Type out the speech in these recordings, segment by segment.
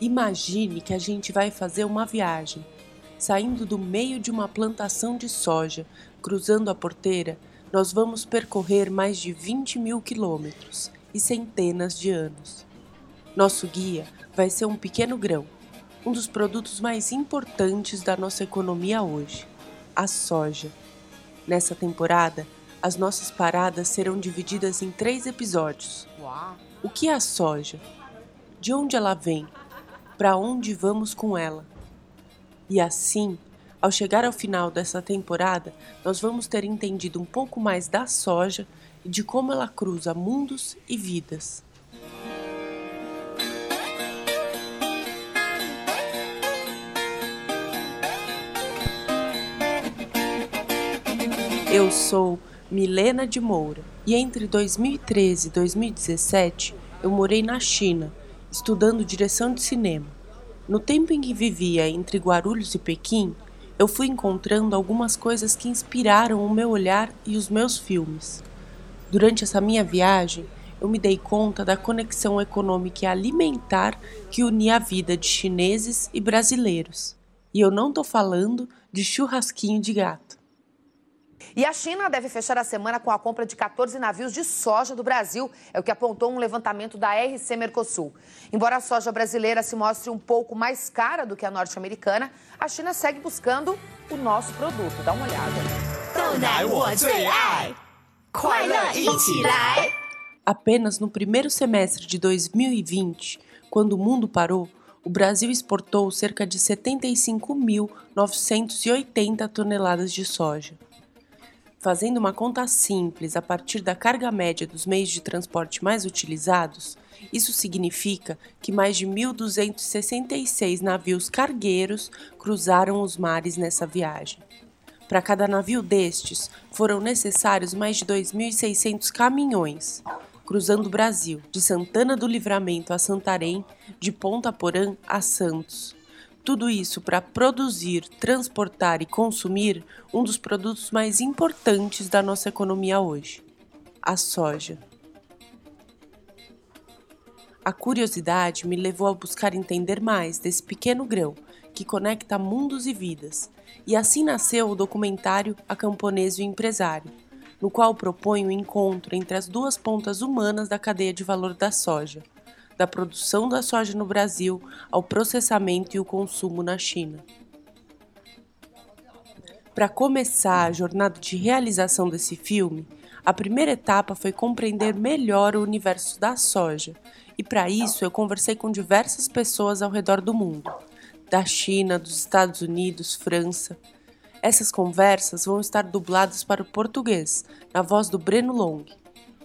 Imagine que a gente vai fazer uma viagem, saindo do meio de uma plantação de soja, cruzando a porteira, nós vamos percorrer mais de 20 mil quilômetros e centenas de anos. Nosso guia vai ser um pequeno grão, um dos produtos mais importantes da nossa economia hoje, a soja. Nessa temporada, as nossas paradas serão divididas em três episódios. O que é a soja? De onde ela vem? Para onde vamos com ela? E assim, ao chegar ao final dessa temporada, nós vamos ter entendido um pouco mais da soja e de como ela cruza mundos e vidas. Eu sou Milena de Moura e entre 2013 e 2017 eu morei na China, estudando direção de cinema. No tempo em que vivia entre Guarulhos e Pequim, eu fui encontrando algumas coisas que inspiraram o meu olhar e os meus filmes. Durante essa minha viagem, eu me dei conta da conexão econômica e alimentar que unia a vida de chineses e brasileiros. E eu não estou falando de churrasquinho de gato. E a China deve fechar a semana com a compra de 14 navios de soja do Brasil, é o que apontou um levantamento da RC Mercosul. Embora a soja brasileira se mostre um pouco mais cara do que a norte-americana, a China segue buscando o nosso produto. Dá uma olhada. Apenas no primeiro semestre de 2020, quando o mundo parou, o Brasil exportou cerca de 75.980 toneladas de soja. Fazendo uma conta simples a partir da carga média dos meios de transporte mais utilizados, isso significa que mais de 1.266 navios cargueiros cruzaram os mares nessa viagem. Para cada navio destes, foram necessários mais de 2.600 caminhões, cruzando o Brasil, de Santana do Livramento a Santarém, de Ponta Porã a Santos. Tudo isso para produzir, transportar e consumir um dos produtos mais importantes da nossa economia hoje: a soja. A curiosidade me levou a buscar entender mais desse pequeno grão que conecta mundos e vidas, e assim nasceu o documentário A Camponês e o Empresário, no qual propõe o encontro entre as duas pontas humanas da cadeia de valor da soja da produção da soja no Brasil ao processamento e o consumo na China. Para começar a jornada de realização desse filme, a primeira etapa foi compreender melhor o universo da soja, e para isso eu conversei com diversas pessoas ao redor do mundo, da China, dos Estados Unidos, França. Essas conversas vão estar dubladas para o português, na voz do Breno Long.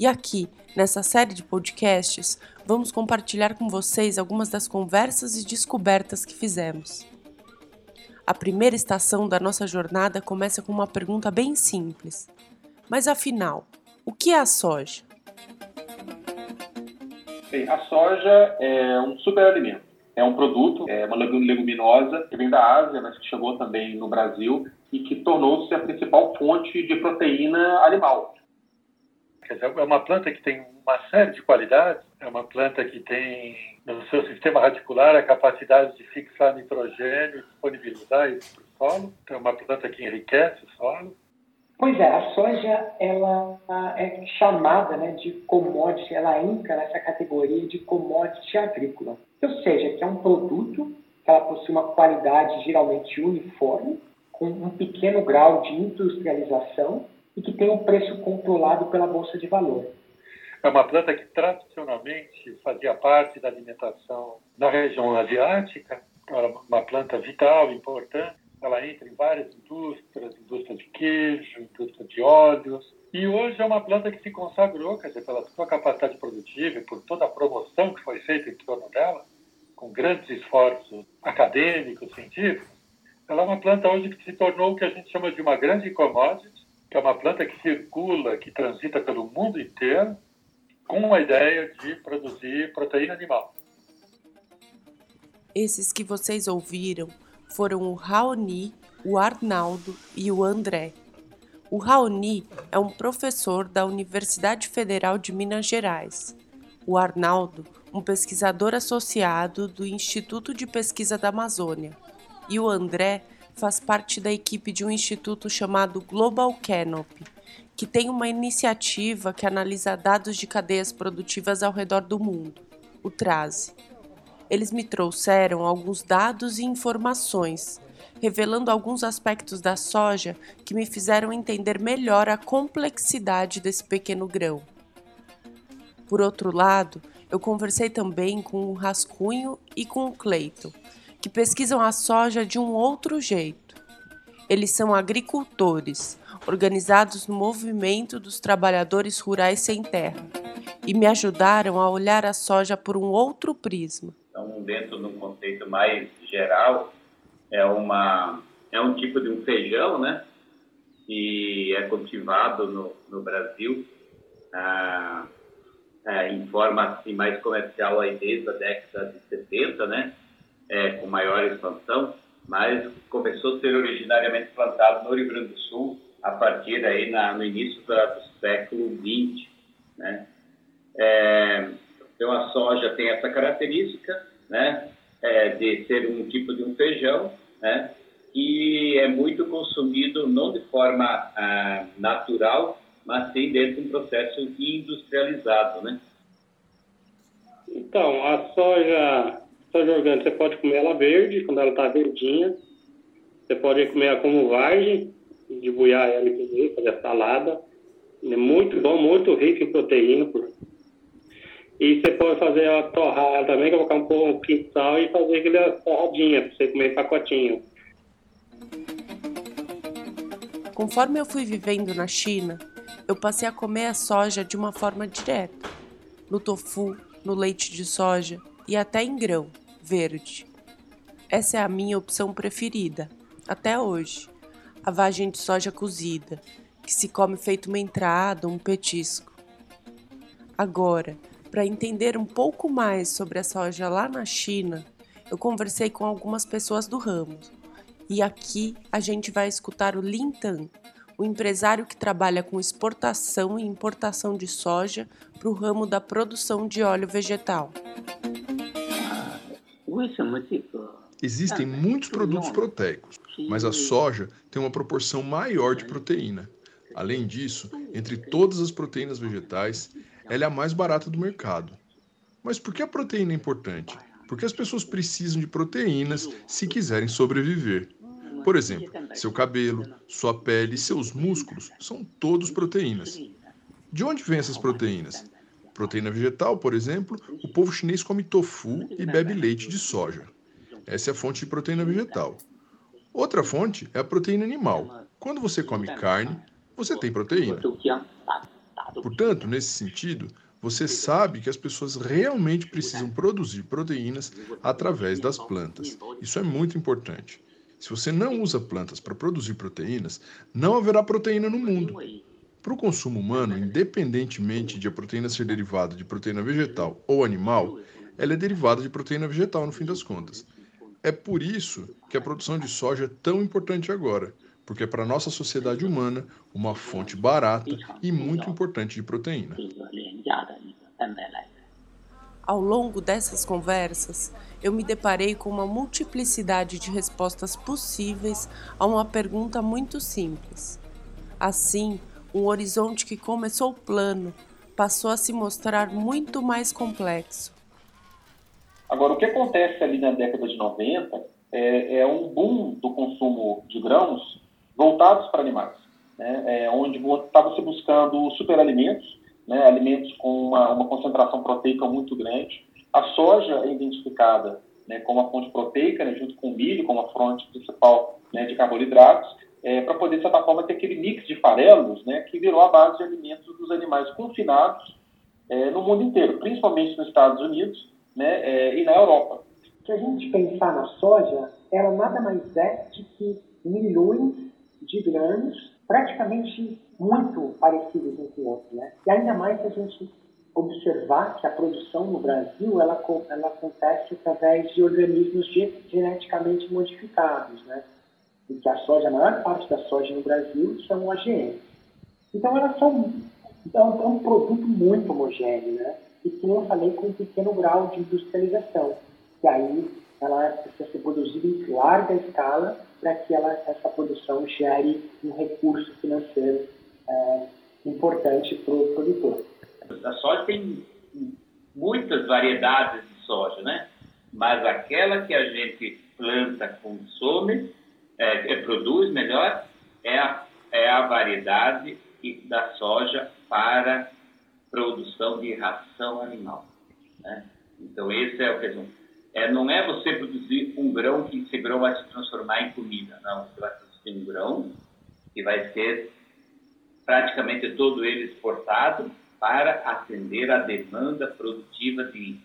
E aqui, nessa série de podcasts, vamos compartilhar com vocês algumas das conversas e descobertas que fizemos. A primeira estação da nossa jornada começa com uma pergunta bem simples. Mas afinal, o que é a soja? Bem, a soja é um superalimento. É um produto, é uma leguminosa que vem da Ásia, mas que chegou também no Brasil e que tornou-se a principal fonte de proteína animal. Quer dizer, é uma planta que tem uma série de qualidades. É uma planta que tem no seu sistema radicular a capacidade de fixar nitrogênio e disponibilizar isso para o solo. Então, é uma planta que enriquece o solo. Pois é, a soja ela é chamada né, de commodity, ela entra nessa categoria de commodity agrícola. Ou seja, que é um produto que ela possui uma qualidade geralmente uniforme, com um pequeno grau de industrialização e que tem um preço controlado pela Bolsa de Valor. É uma planta que tradicionalmente fazia parte da alimentação na região asiática, era uma planta vital, importante. Ela entra em várias indústrias, indústria de queijo, indústria de óleos. E hoje é uma planta que se consagrou, quer dizer, pela sua capacidade produtiva e por toda a promoção que foi feita em torno dela, com grandes esforços acadêmicos, científicos. Ela é uma planta hoje que se tornou o que a gente chama de uma grande commodity, que é uma planta que circula, que transita pelo mundo inteiro, com a ideia de produzir proteína animal. Esses que vocês ouviram foram o Raoni, o Arnaldo e o André. O Raoni é um professor da Universidade Federal de Minas Gerais. o Arnaldo, um pesquisador associado do Instituto de Pesquisa da Amazônia, e o André faz parte da equipe de um instituto chamado Global Canopy, que tem uma iniciativa que analisa dados de cadeias produtivas ao redor do mundo, o TRASE. Eles me trouxeram alguns dados e informações, revelando alguns aspectos da soja que me fizeram entender melhor a complexidade desse pequeno grão. Por outro lado, eu conversei também com o Rascunho e com o Cleiton, que pesquisam a soja de um outro jeito. Eles são agricultores, organizados no movimento dos trabalhadores rurais sem terra, e me ajudaram a olhar a soja por um outro prisma. Então, dentro de um conceito mais geral, é uma é um tipo de um feijão, né? Que é cultivado no, no Brasil ah, é, em forma assim, mais comercial aí desde a década de 70, né? É, com maior expansão, mas começou a ser originariamente plantado no Rio Grande do Sul a partir aí na, no início da, do século XX, né? É, então a soja tem essa característica, né, é, de ser um tipo de um feijão, né, que é muito consumido não de forma ah, natural, mas sim dentro de um processo industrializado, né? Então, a soja soja orgânica, você pode comer ela verde, quando ela está verdinha. Você pode comer ela como vagem, buiar ela e comer, fazer salada. É muito bom, muito rico em proteína. E você pode fazer ela torrar também, colocar um pouquinho de sal e fazer aquela torradinha, para você comer pacotinho. Conforme eu fui vivendo na China, eu passei a comer a soja de uma forma direta, no tofu, no leite de soja e até em grão verde. Essa é a minha opção preferida, até hoje. A vagem de soja cozida, que se come feito uma entrada, um petisco. Agora, para entender um pouco mais sobre a soja lá na China, eu conversei com algumas pessoas do ramo. E aqui a gente vai escutar o Lin Tan, o empresário que trabalha com exportação e importação de soja para o ramo da produção de óleo vegetal. Existem muitos produtos proteicos, mas a soja tem uma proporção maior de proteína. Além disso, entre todas as proteínas vegetais, ela é a mais barata do mercado. Mas por que a proteína é importante? Porque as pessoas precisam de proteínas se quiserem sobreviver. Por exemplo, seu cabelo, sua pele e seus músculos são todos proteínas. De onde vêm essas proteínas? Proteína vegetal, por exemplo, o povo chinês come tofu e bebe leite de soja. Essa é a fonte de proteína vegetal. Outra fonte é a proteína animal. Quando você come carne, você tem proteína. Portanto, nesse sentido, você sabe que as pessoas realmente precisam produzir proteínas através das plantas. Isso é muito importante. Se você não usa plantas para produzir proteínas, não haverá proteína no mundo. Para o consumo humano, independentemente de a proteína ser derivada de proteína vegetal ou animal, ela é derivada de proteína vegetal no fim das contas. É por isso que a produção de soja é tão importante agora, porque é para a nossa sociedade humana uma fonte barata e muito importante de proteína. Ao longo dessas conversas, eu me deparei com uma multiplicidade de respostas possíveis a uma pergunta muito simples. Assim, um horizonte que começou plano passou a se mostrar muito mais complexo. Agora, o que acontece ali na década de 90 é, é um boom do consumo de grãos voltados para animais, né? é, onde estava se buscando superalimentos, né? alimentos com uma, uma, concentração proteica muito grande. A soja é identificada né, como a fonte proteica, né, junto com o milho como a fonte principal né, de carboidratos, é, para poder, de certa forma, ter aquele mix de farelos né, que virou a base de alimentos dos animais confinados é, no mundo inteiro, principalmente nos Estados Unidos né, é, e na Europa. Se a gente pensar na soja, ela nada mais é de que milhões de grãos praticamente muito parecidos um com o outro. Né? E ainda mais se a gente observar que a produção no Brasil ela, ela acontece através de organismos geneticamente modificados, né? E que a soja, a maior parte da soja no Brasil são OGM. Então, elas são Então, é um produto muito homogêneo, né? E como eu falei, com um pequeno grau de industrialização. E aí ela precisa ser produzida em larga escala para que ela, essa produção gere um recurso financeiro é, importante para o produtor. A soja tem muitas variedades de soja, né? Mas aquela que a gente planta, consome, é, é, produz melhor, é a, é a variedade da soja para produção de ração animal. Né? Então, esse é o que é, não é você produzir um grão que esse grão vai se transformar em comida. Não, você vai produzir um grão que vai ser praticamente todo ele exportado para atender a demanda produtiva de,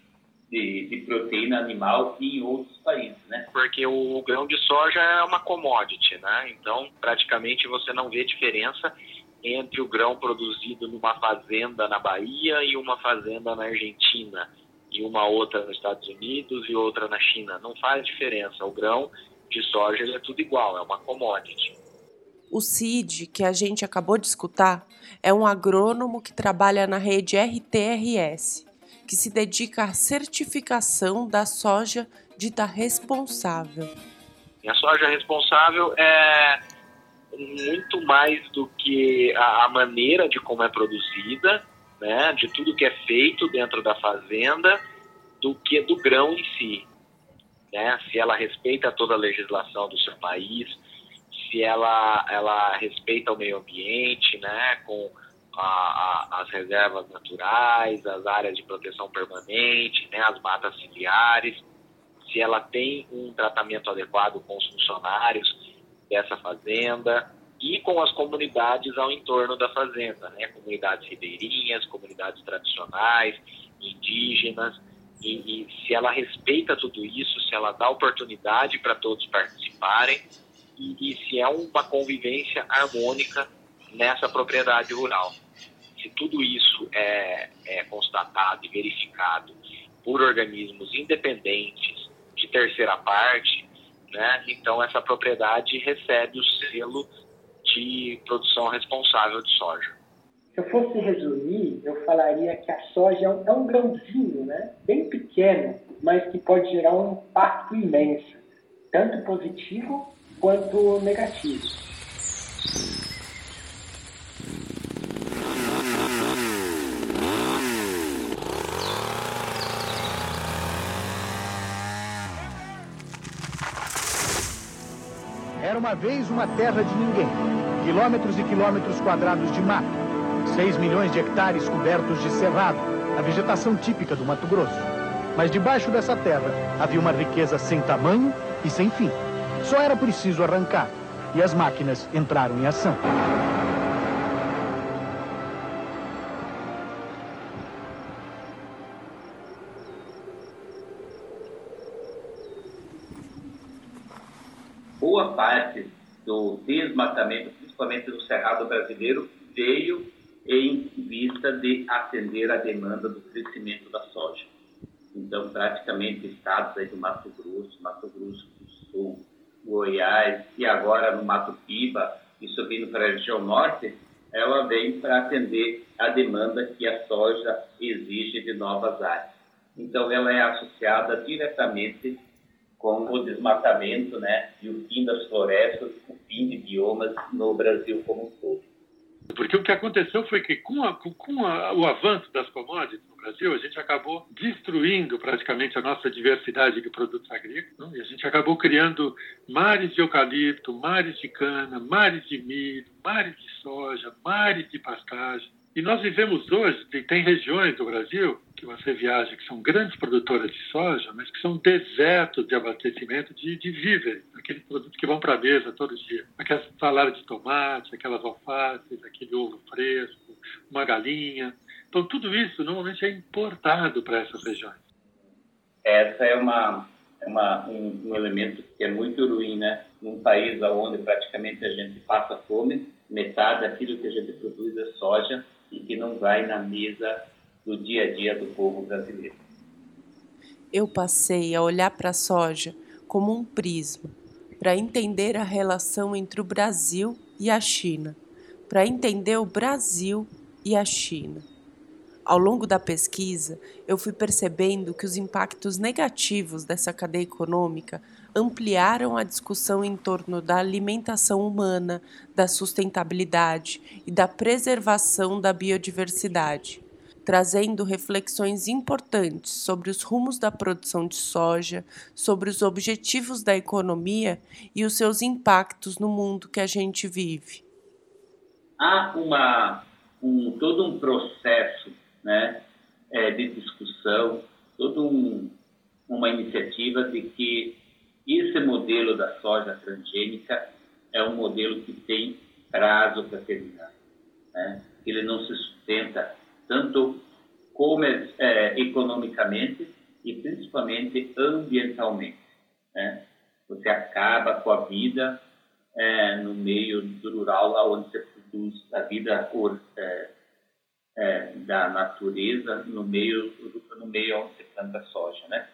de, de, proteína animal em outros países, né? Porque o grão de soja é uma commodity, né? Então, praticamente você não vê diferença entre o grão produzido numa fazenda na Bahia e uma fazenda na Argentina, e uma outra nos Estados Unidos e outra na China. Não faz diferença. O grão de soja é tudo igual, é uma commodity. O CID, que a gente acabou de escutar, é um agrônomo que trabalha na rede RTRS, que se dedica à certificação da soja dita responsável. E a soja responsável é muito mais do que a maneira de como é produzida, né, de tudo que é feito dentro da fazenda, do que do grão em si. Né? Se ela respeita toda a legislação do seu país, se ela, ela respeita o meio ambiente, né, com a, a, as reservas naturais, as áreas de proteção permanente, né, as matas ciliares, se ela tem um tratamento adequado com os funcionários dessa fazenda e com as comunidades ao entorno da fazenda, né, comunidades ribeirinhas, comunidades tradicionais, indígenas, e, e se ela respeita tudo isso, se ela dá oportunidade para todos participarem, e, e se é uma convivência harmônica nessa propriedade rural. Se tudo isso é, é constatado e verificado por organismos independentes de terceira parte, né, então essa propriedade recebe o selo de produção responsável de soja. Se eu fosse resumir, eu falaria que a soja é um, é um grãozinho, né? bem pequeno, mas que pode gerar um impacto imenso, tanto positivo quanto negativo. Uma vez uma terra de ninguém. Quilômetros e quilômetros quadrados de mato. 6 milhões de hectares cobertos de cerrado, a vegetação típica do Mato Grosso. Mas debaixo dessa terra havia uma riqueza sem tamanho e sem fim. Só era preciso arrancar e as máquinas entraram em ação. Parte do desmatamento, principalmente no Cerrado brasileiro, veio em vista de atender a demanda do crescimento da soja. Então, praticamente estados aí do Mato Grosso, Mato Grosso do Sul, Goiás e agora no Mato Piba e subindo para a região norte, ela vem para atender a demanda que a soja exige de novas áreas. Então, ela é associada diretamente com o desmatamento né, e o fim das florestas, o fim de biomas no Brasil como um todo. Porque o que aconteceu foi que, com, a, com a, o avanço das commodities no Brasil, a gente acabou destruindo praticamente a nossa diversidade de produtos agrícolas. Não? E a gente acabou criando mares de eucalipto, mares de cana, mares de milho, mares de soja, mares de pastagem. E nós vivemos hoje, tem regiões do Brasil que você viaja que são grandes produtoras de soja, mas que são desertos de abastecimento de, de víveres, aqueles produtos que vão para a mesa todos os dias. Aquelas saladas de tomate, aquelas alfaces, aquele ovo fresco, uma galinha. Então, tudo isso normalmente é importado para essas regiões. Essa é uma, é uma um, um, elemento que é muito ruim, né? Num país onde praticamente a gente passa fome, metade daquilo que a gente produz é soja e que não vai na mesa do dia a dia do povo brasileiro. Eu passei a olhar para a soja como um prisma, para entender a relação entre o Brasil e a China, para entender o Brasil e a China. Ao longo da pesquisa, eu fui percebendo que os impactos negativos dessa cadeia econômica ampliaram a discussão em torno da alimentação humana, da sustentabilidade e da preservação da biodiversidade, trazendo reflexões importantes sobre os rumos da produção de soja, sobre os objetivos da economia e os seus impactos no mundo que a gente vive. Há uma, um, todo um processo né, é, de discussão, toda um, uma iniciativa de que esse modelo da soja transgênica é um modelo que tem prazo para terminar. Né? Ele não se sustenta tanto como, é, economicamente e principalmente ambientalmente. Né? Você acaba com a vida é, no meio rural, onde você produz a vida é, é, da natureza no meio no meio onde se planta soja, né?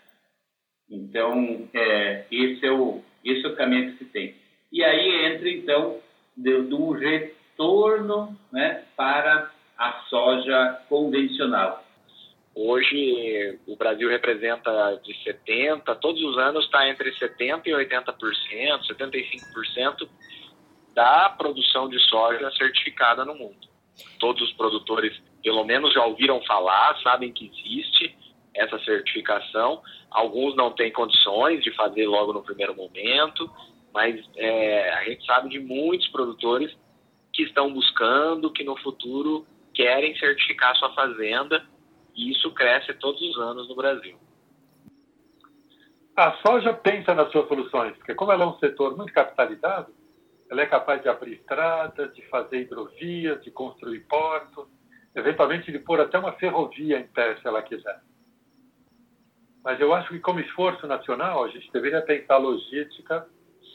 Então é, esse é o esse é o caminho que se tem. E aí entra então do, do retorno, né, para a soja convencional. Hoje o Brasil representa de 70, todos os anos está entre 70 e 80%, 75% da produção de soja certificada no mundo. Todos os produtores pelo menos já ouviram falar, sabem que existe essa certificação. Alguns não têm condições de fazer logo no primeiro momento, mas é, a gente sabe de muitos produtores que estão buscando, que no futuro querem certificar sua fazenda, e isso cresce todos os anos no Brasil. A soja pensa nas suas soluções, porque como ela é um setor muito capitalizado, ela é capaz de abrir estradas, de fazer hidrovias, de construir portos, eventualmente de pôr até uma ferrovia em pé, se ela quiser. Mas eu acho que, como esforço nacional, a gente deveria pensar logística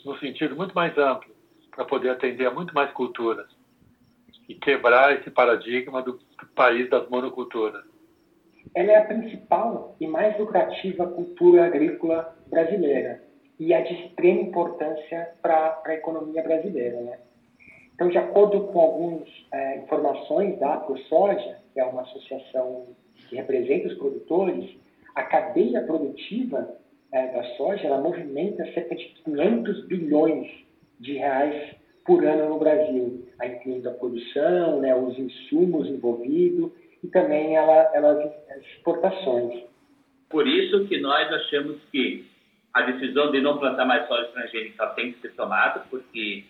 no sentido muito mais amplo, para poder atender a muito mais culturas e quebrar esse paradigma do país das monoculturas. Ela é a principal e mais lucrativa cultura agrícola brasileira e é de extrema importância para a economia brasileira. Né? Então, de acordo com algumas é, informações da ProSoja, que é uma associação que representa os produtores, a cadeia produtiva é, da soja ela movimenta cerca de 500 bilhões de reais por ano no Brasil, incluindo a produção, né, os insumos envolvidos e também ela, ela, as exportações. Por isso que nós achamos que a decisão de não plantar mais soja transgênica tem que ser tomada, porque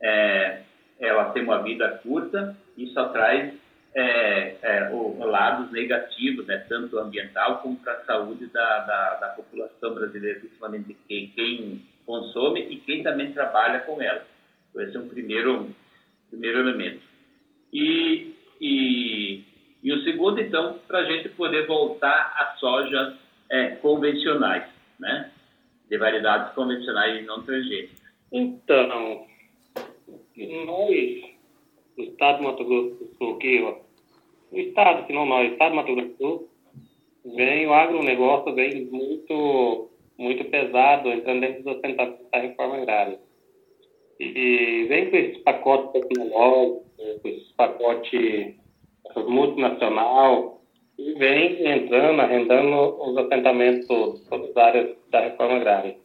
é, ela tem uma vida curta e só traz é, é, o, lados negativos, né, tanto ambiental como para a saúde da, da, da, população brasileira, principalmente quem, quem, consome e quem também trabalha com ela. Então, esse é um primeiro, primeiro elemento. E, e, e o segundo, então, para a gente poder voltar às sojas é, convencionais, né, de variedades convencionais e não transgênicas. Então, nós, o Estado de Mato Grosso do Sul, o Estado, não nós, o Estado de Mato Grosso do Sul, vem, o agronegócio vem muito, muito pesado, entrando dentro da da reforma agrária. E vem com esses pacotes tecnológicos, com esses pacotes multinacional, e vem entrando, arrendando os assentamentos todas as áreas da reforma agrária.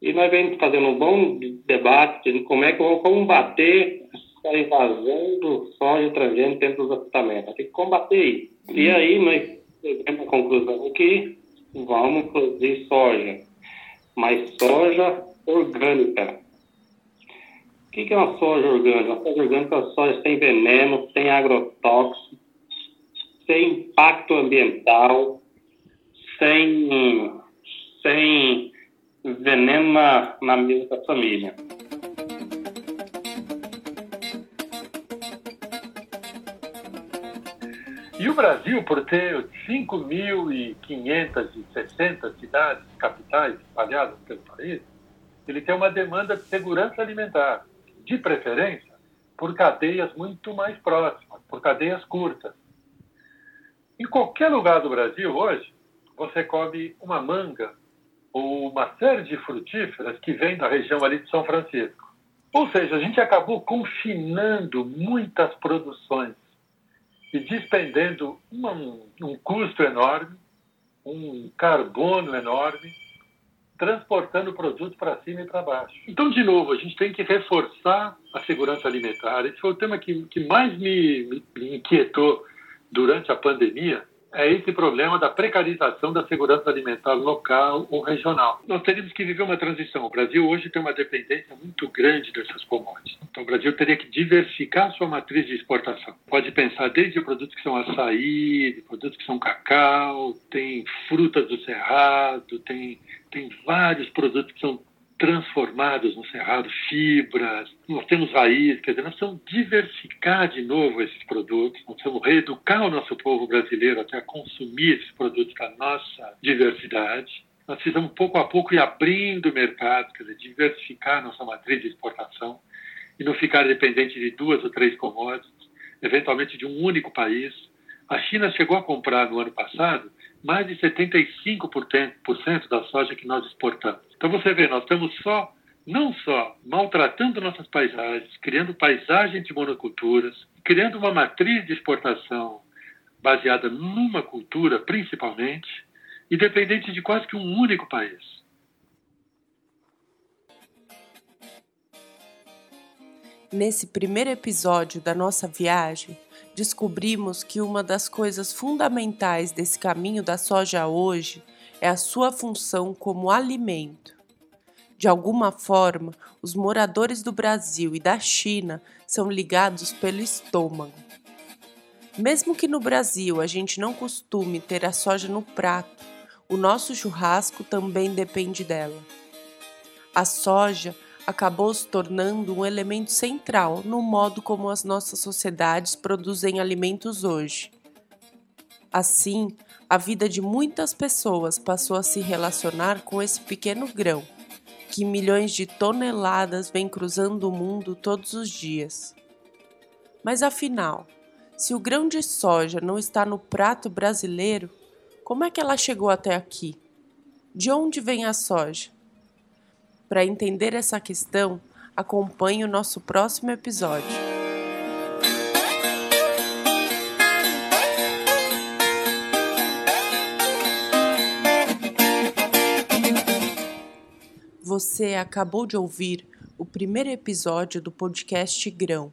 E nós vemos fazendo um bom debate de como é que vamos combater a invasão do soja transgênico dentro dos assentamentos. Tem que combater isso. E aí nós chegamos à conclusão que vamos produzir soja, mas soja orgânica. O que é uma soja orgânica? Uma soja orgânica é uma soja sem veneno, sem agrotóxico, sem impacto ambiental, sem, sem veneno na, na mesa da família. E o Brasil, por ter 5.560 cidades, capitais espalhadas pelo país, ele tem uma demanda de segurança alimentar, de preferência por cadeias muito mais próximas, por cadeias curtas. Em qualquer lugar do Brasil hoje, você come uma manga uma série de frutíferas que vem da região ali de São Francisco. Ou seja, a gente acabou confinando muitas produções e despendendo um, um custo enorme, um carbono enorme, transportando o produto para cima e para baixo. Então, de novo, a gente tem que reforçar a segurança alimentar. Esse foi o tema que, que mais me, me inquietou durante a pandemia, é esse problema da precarização da segurança alimentar local ou regional. Nós teríamos que viver uma transição. O Brasil hoje tem uma dependência muito grande dessas commodities. Então, o Brasil teria que diversificar sua matriz de exportação. Pode pensar desde produtos que são açaí, produtos que são cacau, tem frutas do cerrado, tem, tem vários produtos que são transformados no cerrado, fibras, nós temos raiz, quer dizer, nós precisamos diversificar de novo esses produtos, nós precisamos reeducar o nosso povo brasileiro até a consumir esses produtos da nossa diversidade. Nós precisamos pouco a pouco ir abrindo mercados, quer dizer, diversificar nossa matriz de exportação e não ficar dependente de duas ou três commodities, eventualmente de um único país. A China chegou a comprar no ano passado mais de 75% da soja que nós exportamos. Então você vê, nós estamos só, não só maltratando nossas paisagens, criando paisagens de monoculturas, criando uma matriz de exportação baseada numa cultura, principalmente, e dependente de quase que um único país. Nesse primeiro episódio da nossa viagem, descobrimos que uma das coisas fundamentais desse caminho da soja hoje é a sua função como alimento. De alguma forma, os moradores do Brasil e da China são ligados pelo estômago. Mesmo que no Brasil a gente não costume ter a soja no prato, o nosso churrasco também depende dela. A soja acabou se tornando um elemento central no modo como as nossas sociedades produzem alimentos hoje. Assim, a vida de muitas pessoas passou a se relacionar com esse pequeno grão, que milhões de toneladas vem cruzando o mundo todos os dias. Mas afinal, se o grão de soja não está no prato brasileiro, como é que ela chegou até aqui? De onde vem a soja? Para entender essa questão, acompanhe o nosso próximo episódio. Você acabou de ouvir o primeiro episódio do podcast Grão,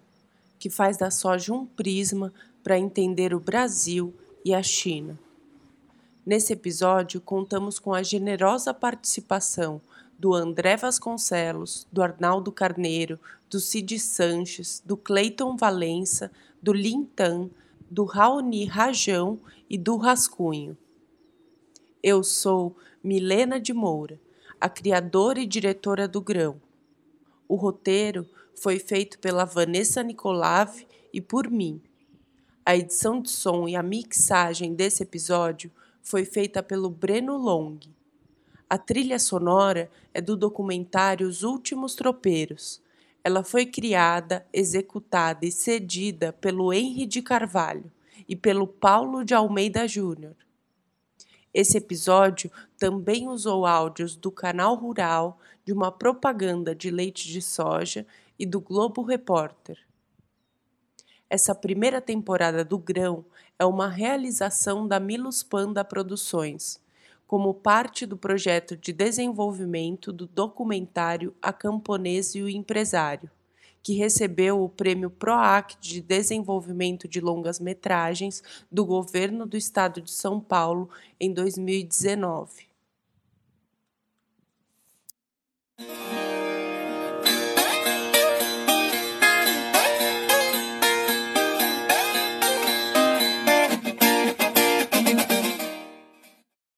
que faz da soja um prisma para entender o Brasil e a China. Nesse episódio, contamos com a generosa participação do André Vasconcelos, do Arnaldo Carneiro, do Cid Sanches, do Cleiton Valença, do Lintan, do Raoni Rajão e do Rascunho. Eu sou Milena de Moura, a criadora e diretora do Grão. O roteiro foi feito pela Vanessa Nicolave e por mim. A edição de som e a mixagem desse episódio foi feita pelo Breno Long. A trilha sonora é do documentário Os Últimos Tropeiros. Ela foi criada, executada e cedida pelo Henry de Carvalho e pelo Paulo de Almeida Júnior. Esse episódio também usou áudios do canal Rural, de uma propaganda de leite de soja e do Globo Repórter. Essa primeira temporada do Grão é uma realização da Milos Panda Produções como parte do projeto de desenvolvimento do documentário A Camponês e o Empresário, que recebeu o prêmio PROAC de desenvolvimento de longas metragens do governo do estado de São Paulo em 2019.